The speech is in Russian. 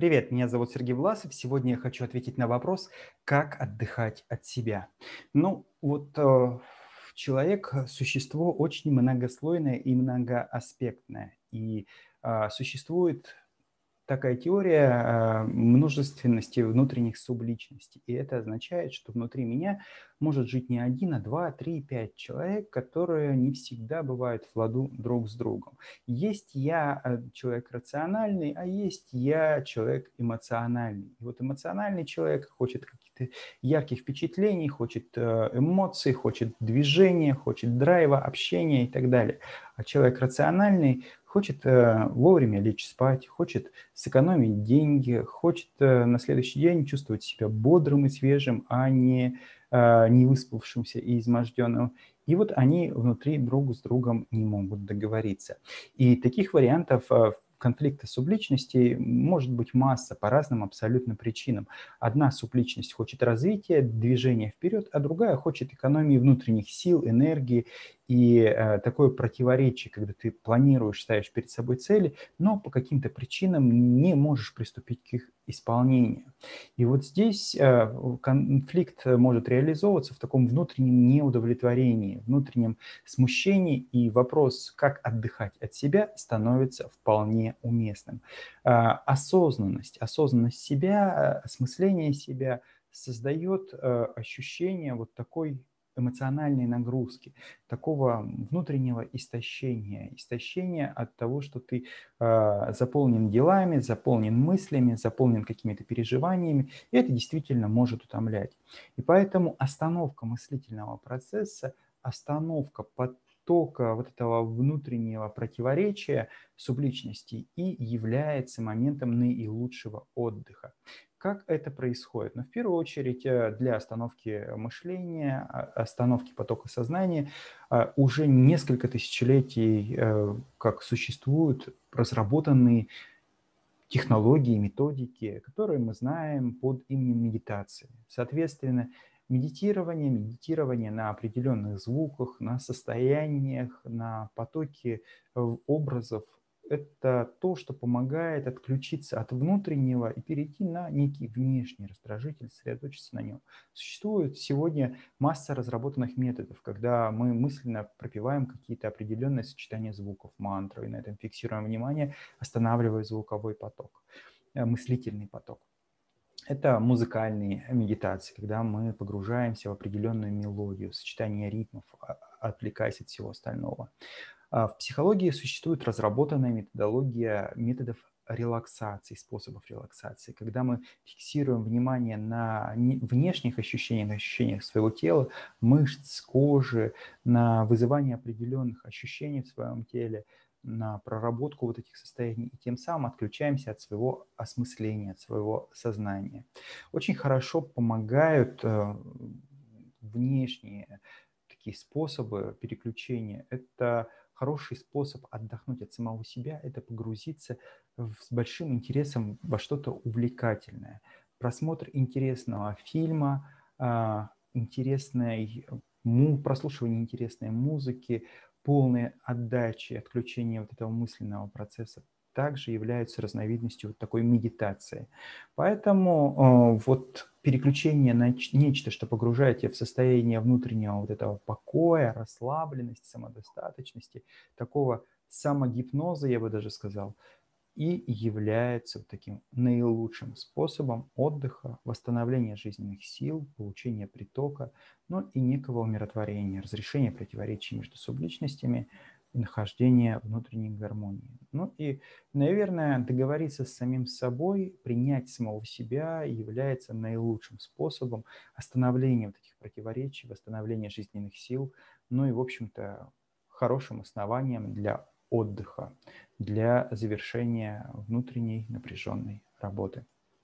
Привет, меня зовут Сергей Власов. Сегодня я хочу ответить на вопрос, как отдыхать от себя. Ну, вот э, человек– существо очень многослойное и многоаспектное. И э, существует такая теория э, множественности внутренних субличностей. И это означает, что внутри меня может жить не один, а два, три, пять человек, которые не всегда бывают в ладу друг с другом. Есть я э, человек рациональный, а есть я человек эмоциональный. И вот эмоциональный человек хочет каких-то ярких впечатлений, хочет э, эмоций, хочет движения, хочет драйва, общения и так далее. А человек рациональный хочет э, вовремя лечь спать, хочет сэкономить деньги, хочет э, на следующий день чувствовать себя бодрым и свежим, а не э, не выспавшимся и изможденным. И вот они внутри друг с другом не могут договориться. И таких вариантов конфликта субличностей может быть масса по разным абсолютно причинам. Одна субличность хочет развития, движения вперед, а другая хочет экономии внутренних сил, энергии и э, такое противоречие, когда ты планируешь, ставишь перед собой цели, но по каким-то причинам не можешь приступить к их исполнению. И вот здесь э, конфликт может реализовываться в таком внутреннем неудовлетворении, внутреннем смущении, и вопрос, как отдыхать от себя, становится вполне уместным. Э, осознанность, осознанность себя, осмысление себя создает э, ощущение вот такой эмоциональной нагрузки, такого внутреннего истощения, истощения от того, что ты э, заполнен делами, заполнен мыслями, заполнен какими-то переживаниями, и это действительно может утомлять. И поэтому остановка мыслительного процесса, остановка потока вот этого внутреннего противоречия субличности и является моментом наилучшего отдыха. Как это происходит? Ну, в первую очередь, э, для остановки мышления, а, остановки потока сознания а, уже несколько тысячелетий э, как существуют разработанные технологии, методики, которые мы знаем под именем медитации. Соответственно, медитирование, медитирование на определенных звуках, на состояниях, на потоке э, образов, это то, что помогает отключиться от внутреннего и перейти на некий внешний раздражитель, сосредоточиться на нем. Существует сегодня масса разработанных методов, когда мы мысленно пропиваем какие-то определенные сочетания звуков, мантры, и на этом фиксируем внимание, останавливая звуковой поток, э, мыслительный поток. Это музыкальные медитации, когда мы погружаемся в определенную мелодию, сочетание ритмов, а, отвлекаясь от всего остального. А, в психологии существует разработанная методология методов релаксации, способов релаксации, когда мы фиксируем внимание на внешних ощущениях, на ощущениях своего тела, мышц, кожи, на вызывание определенных ощущений в своем теле, на проработку вот этих состояний, и тем самым отключаемся от своего осмысления, от своего сознания. Очень хорошо помогают э, внешние такие способы переключения. Это хороший способ отдохнуть от самого себя – это погрузиться с большим интересом во что-то увлекательное. Просмотр интересного фильма, а, интересной, прослушивание интересной музыки, полной отдачи, отключения вот этого мысленного процесса также являются разновидностью вот такой медитации. Поэтому э, вот переключение на нечто, что погружает тебя в состояние внутреннего вот этого покоя, расслабленности, самодостаточности, такого самогипноза, я бы даже сказал, и является таким наилучшим способом отдыха, восстановления жизненных сил, получения притока, ну и некого умиротворения, разрешения противоречий между субличностями, нахождение внутренней гармонии. Ну и, наверное, договориться с самим собой, принять самого себя является наилучшим способом остановления вот таких противоречий, восстановления жизненных сил, ну и, в общем-то, хорошим основанием для отдыха, для завершения внутренней напряженной работы.